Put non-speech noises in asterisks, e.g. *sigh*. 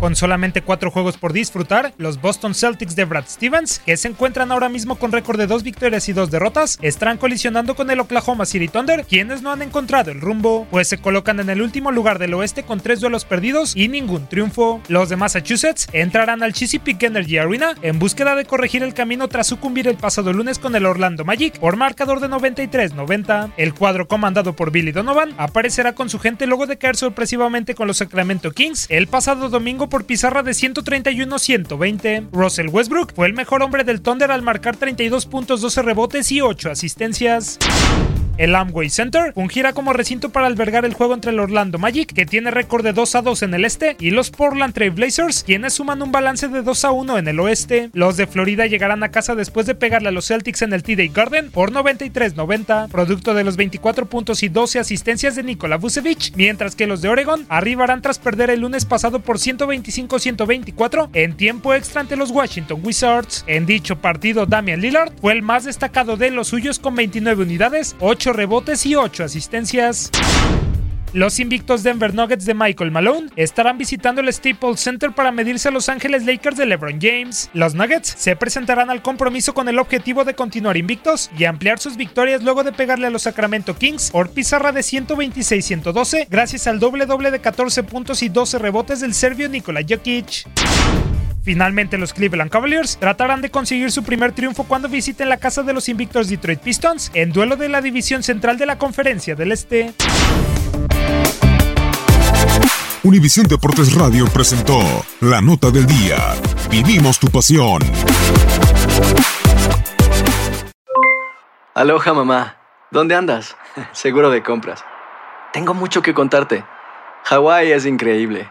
Con solamente cuatro juegos por disfrutar, los Boston Celtics de Brad Stevens, que se encuentran ahora mismo con récord de dos victorias y dos derrotas, estarán colisionando con el Oklahoma City Thunder, quienes no han encontrado el rumbo, pues se colocan en el último lugar del oeste con tres duelos perdidos y ningún triunfo. Los de Massachusetts entrarán al Chesapeake Energy Arena en búsqueda de corregir el camino tras sucumbir el pasado lunes con el Orlando Magic por marcador de 93-90. El cuadro comandado por Billy Donovan aparecerá con su gente luego de caer sorpresivamente con los Sacramento Kings el pasado domingo por pizarra de 131-120. Russell Westbrook fue el mejor hombre del Thunder al marcar 32 puntos, 12 rebotes y 8 asistencias. El Amway Center fungirá como recinto para albergar el juego entre el Orlando Magic, que tiene récord de 2 a 2 en el este, y los Portland Trail Blazers, quienes suman un balance de 2 a 1 en el oeste. Los de Florida llegarán a casa después de pegarle a los Celtics en el TD Garden por 93-90, producto de los 24 puntos y 12 asistencias de Nikola Vucevic, mientras que los de Oregon arribarán tras perder el lunes pasado por 125-124 en tiempo extra ante los Washington Wizards. En dicho partido, Damian Lillard fue el más destacado de los suyos con 29 unidades, 8 rebotes y 8 asistencias. Los invictos Denver Nuggets de Michael Malone estarán visitando el Staples Center para medirse a Los Ángeles Lakers de LeBron James. Los Nuggets se presentarán al compromiso con el objetivo de continuar invictos y ampliar sus victorias luego de pegarle a los Sacramento Kings por pizarra de 126-112 gracias al doble doble de 14 puntos y 12 rebotes del serbio Nikola Jokic. Finalmente los Cleveland Cavaliers tratarán de conseguir su primer triunfo cuando visiten la casa de los invictos Detroit Pistons en duelo de la división central de la Conferencia del Este. Univisión Deportes Radio presentó La Nota del Día. Vivimos tu pasión. Aloha mamá. ¿Dónde andas? *laughs* Seguro de compras. Tengo mucho que contarte. Hawái es increíble.